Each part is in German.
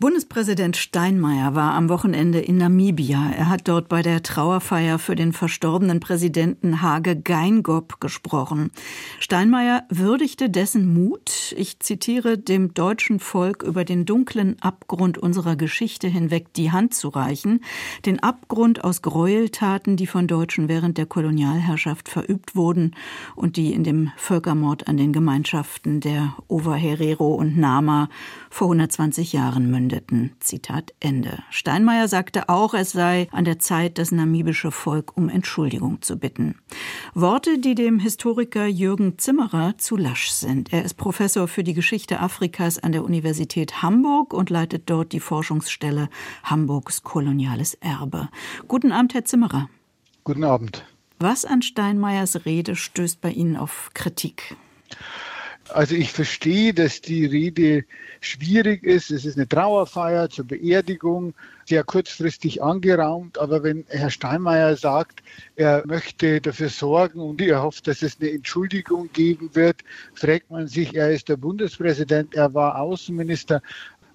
Bundespräsident Steinmeier war am Wochenende in Namibia. Er hat dort bei der Trauerfeier für den verstorbenen Präsidenten Hage Geingob gesprochen. Steinmeier würdigte dessen Mut, ich zitiere, dem deutschen Volk über den dunklen Abgrund unserer Geschichte hinweg die Hand zu reichen, den Abgrund aus Gräueltaten, die von Deutschen während der Kolonialherrschaft verübt wurden und die in dem Völkermord an den Gemeinschaften der Overherero und Nama vor 120 Jahren münden verkündeten. Zitat Ende. Steinmeier sagte auch, es sei an der Zeit, das namibische Volk um Entschuldigung zu bitten. Worte, die dem Historiker Jürgen Zimmerer zu lasch sind. Er ist Professor für die Geschichte Afrikas an der Universität Hamburg und leitet dort die Forschungsstelle Hamburgs koloniales Erbe. Guten Abend, Herr Zimmerer. Guten Abend. Was an Steinmeiers Rede stößt bei Ihnen auf Kritik? Also ich verstehe, dass die Rede schwierig ist. Es ist eine Trauerfeier zur Beerdigung, sehr kurzfristig angeraumt. Aber wenn Herr Steinmeier sagt, er möchte dafür sorgen und er hofft, dass es eine Entschuldigung geben wird, fragt man sich, er ist der Bundespräsident, er war Außenminister,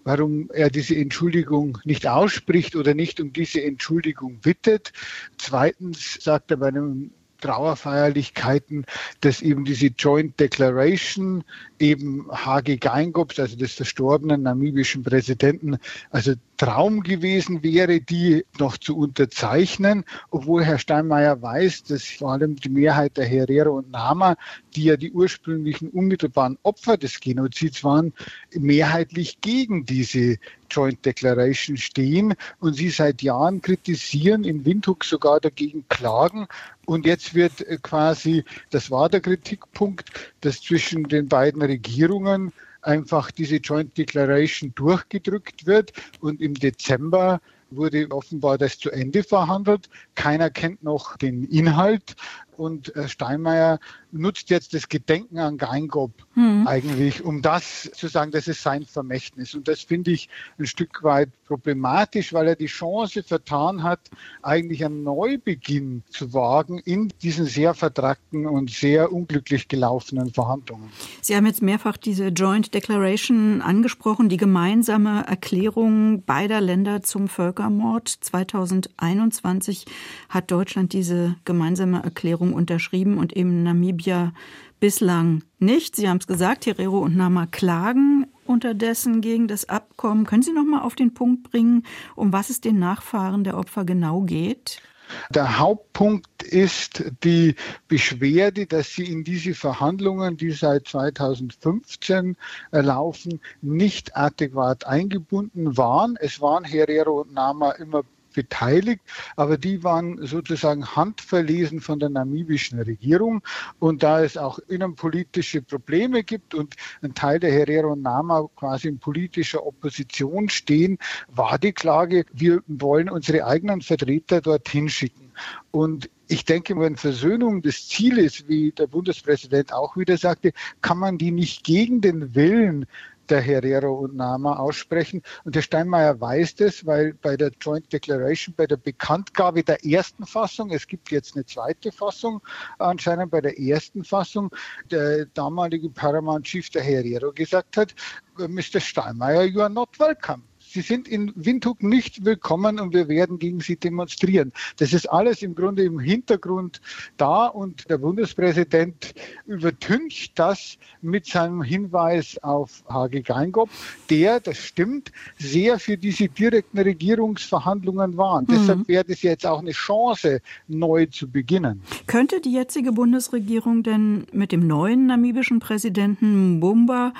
warum er diese Entschuldigung nicht ausspricht oder nicht um diese Entschuldigung bittet. Zweitens sagt er bei einem Trauerfeierlichkeiten, dass eben diese Joint Declaration eben Hage Geingob, also des verstorbenen namibischen Präsidenten, also Traum gewesen wäre, die noch zu unterzeichnen, obwohl Herr Steinmeier weiß, dass vor allem die Mehrheit der Herero und Nama, die ja die ursprünglichen unmittelbaren Opfer des Genozids waren, mehrheitlich gegen diese Joint Declaration stehen und sie seit Jahren kritisieren, in Windhoek sogar dagegen klagen. Und jetzt wird äh, quasi, das war der Kritikpunkt, dass zwischen den beiden Regierungen einfach diese Joint Declaration durchgedrückt wird und im Dezember wurde offenbar das zu Ende verhandelt. Keiner kennt noch den Inhalt und äh, Steinmeier nutzt jetzt das Gedenken an Geingob mhm. eigentlich, um das zu sagen, das ist sein Vermächtnis. Und das finde ich ein Stück weit problematisch, weil er die Chance vertan hat, eigentlich einen Neubeginn zu wagen in diesen sehr vertrackten und sehr unglücklich gelaufenen Verhandlungen. Sie haben jetzt mehrfach diese Joint Declaration angesprochen, die gemeinsame Erklärung beider Länder zum Völkermord. 2021 hat Deutschland diese gemeinsame Erklärung unterschrieben und eben Namibia bislang nicht. Sie haben es gesagt, Herero und Nama klagen unterdessen gegen das Abkommen. Können Sie noch mal auf den Punkt bringen, um was es den Nachfahren der Opfer genau geht? Der Hauptpunkt ist die Beschwerde, dass sie in diese Verhandlungen, die seit 2015 laufen, nicht adäquat eingebunden waren. Es waren Herero und Nama immer beteiligt, aber die waren sozusagen handverlesen von der namibischen Regierung. Und da es auch innenpolitische Probleme gibt und ein Teil der Herero Nama quasi in politischer Opposition stehen, war die Klage, wir wollen unsere eigenen Vertreter dorthin schicken. Und ich denke, wenn Versöhnung das Ziel ist, wie der Bundespräsident auch wieder sagte, kann man die nicht gegen den Willen der Herero und Nama aussprechen. Und der Steinmeier weiß das, weil bei der Joint Declaration, bei der Bekanntgabe der ersten Fassung, es gibt jetzt eine zweite Fassung, anscheinend bei der ersten Fassung, der damalige Paramount Chief der Herero gesagt hat, Mr. Steinmeier, you are not welcome. Sie sind in Windhoek nicht willkommen und wir werden gegen Sie demonstrieren. Das ist alles im Grunde im Hintergrund da und der Bundespräsident übertüncht das mit seinem Hinweis auf Hage Geingob, der, das stimmt, sehr für diese direkten Regierungsverhandlungen war. Mhm. Deshalb wäre das jetzt auch eine Chance, neu zu beginnen. Könnte die jetzige Bundesregierung denn mit dem neuen namibischen Präsidenten Mbumba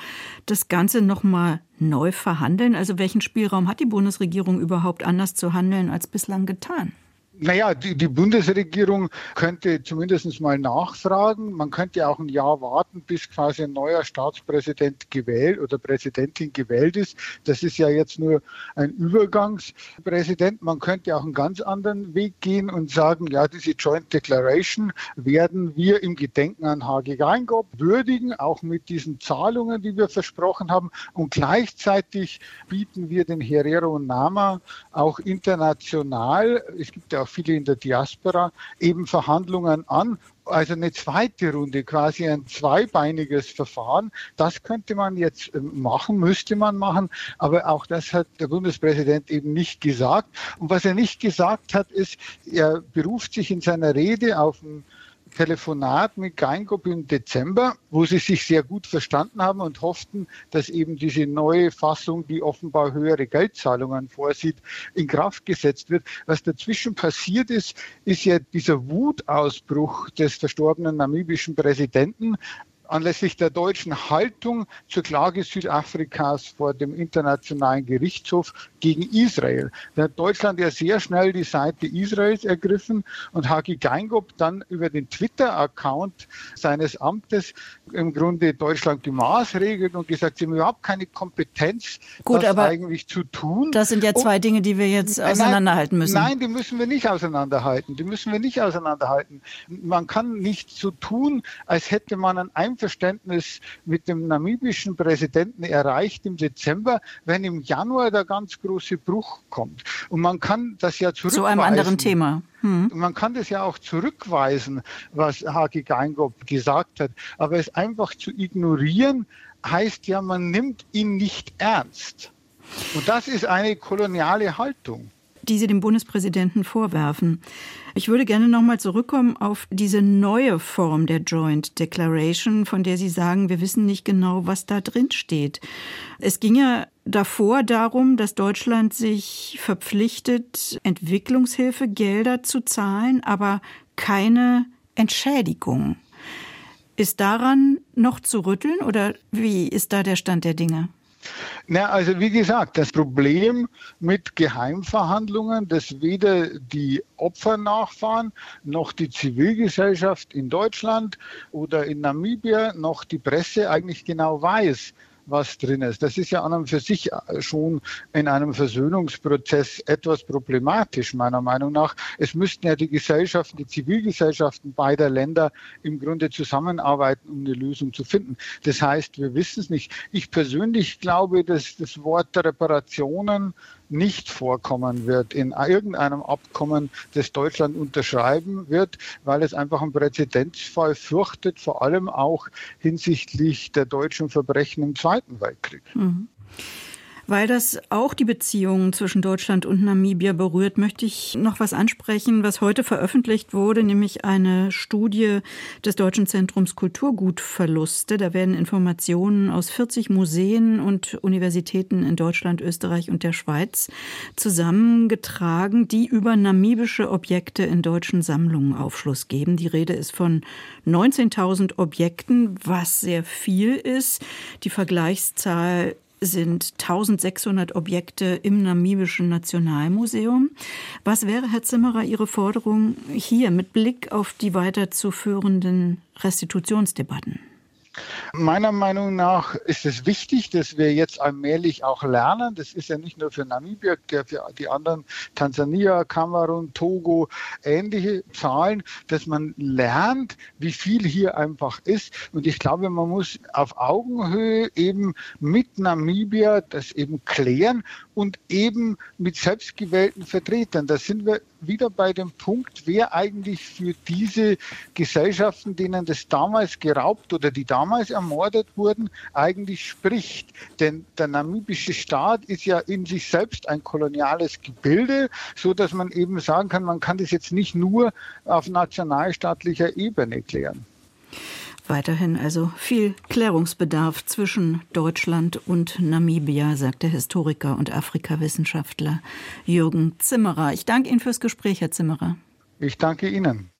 das Ganze nochmal neu verhandeln? Also welchen Spielraum hat die Bundesregierung überhaupt anders zu handeln als bislang getan? Naja, die, die Bundesregierung könnte zumindest mal nachfragen. Man könnte auch ein Jahr warten, bis quasi ein neuer Staatspräsident gewählt oder Präsidentin gewählt ist. Das ist ja jetzt nur ein Übergangspräsident. Man könnte auch einen ganz anderen Weg gehen und sagen, ja, diese Joint Declaration werden wir im Gedenken an Hage Geingob würdigen, auch mit diesen Zahlungen, die wir versprochen haben. Und gleichzeitig bieten wir den Herero Nama auch international, es gibt ja auch viele in der Diaspora, eben Verhandlungen an. Also eine zweite Runde, quasi ein zweibeiniges Verfahren. Das könnte man jetzt ähm, machen, müsste man machen. Aber auch das hat der Bundespräsident eben nicht gesagt. Und was er nicht gesagt hat, ist, er beruft sich in seiner Rede auf ein Telefonat mit Geingop im Dezember, wo sie sich sehr gut verstanden haben und hofften, dass eben diese neue Fassung, die offenbar höhere Geldzahlungen vorsieht, in Kraft gesetzt wird. Was dazwischen passiert ist, ist ja dieser Wutausbruch des verstorbenen namibischen Präsidenten anlässlich der deutschen Haltung zur Klage Südafrikas vor dem Internationalen Gerichtshof gegen Israel. Da hat Deutschland ja sehr schnell die Seite Israels ergriffen und Hagi Geingop dann über den Twitter-Account seines Amtes im Grunde Deutschland die Maßregelt und gesagt, sie haben überhaupt keine Kompetenz, Gut, das eigentlich zu tun. Das sind ja zwei und, Dinge, die wir jetzt auseinanderhalten müssen. Nein, die müssen wir nicht auseinanderhalten. Die müssen wir nicht auseinanderhalten. Man kann nicht so tun, als hätte man ein Einverständnis mit dem namibischen Präsidenten erreicht im Dezember, wenn im Januar der ganz große Bruch kommt. Und man kann das ja zurückweisen. Zu einem anderen Thema. Hm. Man kann das ja auch zurückweisen, was Hagi Geingop gesagt hat. Aber es einfach zu ignorieren, heißt ja, man nimmt ihn nicht ernst. Und das ist eine koloniale Haltung die Sie dem Bundespräsidenten vorwerfen. Ich würde gerne nochmal zurückkommen auf diese neue Form der Joint Declaration, von der Sie sagen, wir wissen nicht genau, was da drin steht. Es ging ja davor darum, dass Deutschland sich verpflichtet, Entwicklungshilfegelder zu zahlen, aber keine Entschädigung. Ist daran noch zu rütteln oder wie ist da der Stand der Dinge? Na, also wie gesagt, das Problem mit Geheimverhandlungen, dass weder die Opfernachfahren noch die Zivilgesellschaft in Deutschland oder in Namibia noch die Presse eigentlich genau weiß, was drin ist. Das ist ja an und für sich schon in einem Versöhnungsprozess etwas problematisch, meiner Meinung nach. Es müssten ja die Gesellschaften, die Zivilgesellschaften beider Länder im Grunde zusammenarbeiten, um eine Lösung zu finden. Das heißt, wir wissen es nicht. Ich persönlich glaube, dass das Wort Reparationen nicht vorkommen wird in irgendeinem Abkommen, das Deutschland unterschreiben wird, weil es einfach einen Präzedenzfall fürchtet, vor allem auch hinsichtlich der deutschen Verbrechen im Zweiten Weltkrieg. Mhm. Weil das auch die Beziehungen zwischen Deutschland und Namibia berührt, möchte ich noch was ansprechen, was heute veröffentlicht wurde, nämlich eine Studie des Deutschen Zentrums Kulturgutverluste. Da werden Informationen aus 40 Museen und Universitäten in Deutschland, Österreich und der Schweiz zusammengetragen, die über namibische Objekte in deutschen Sammlungen Aufschluss geben. Die Rede ist von 19.000 Objekten, was sehr viel ist. Die Vergleichszahl sind 1600 Objekte im namibischen Nationalmuseum. Was wäre, Herr Zimmerer, Ihre Forderung hier mit Blick auf die weiterzuführenden Restitutionsdebatten? Meiner Meinung nach ist es wichtig, dass wir jetzt allmählich auch lernen. Das ist ja nicht nur für Namibia, für die anderen Tansania, Kamerun, Togo, ähnliche Zahlen, dass man lernt, wie viel hier einfach ist. Und ich glaube, man muss auf Augenhöhe eben mit Namibia das eben klären und eben mit selbstgewählten Vertretern. Da sind wir wieder bei dem Punkt, wer eigentlich für diese Gesellschaften, denen das damals geraubt oder die damals ermordet wurden, eigentlich spricht. Denn der namibische Staat ist ja in sich selbst ein koloniales Gebilde, so dass man eben sagen kann, man kann das jetzt nicht nur auf nationalstaatlicher Ebene klären. Weiterhin also viel Klärungsbedarf zwischen Deutschland und Namibia, sagt der Historiker und Afrikawissenschaftler Jürgen Zimmerer. Ich danke Ihnen fürs Gespräch, Herr Zimmerer. Ich danke Ihnen.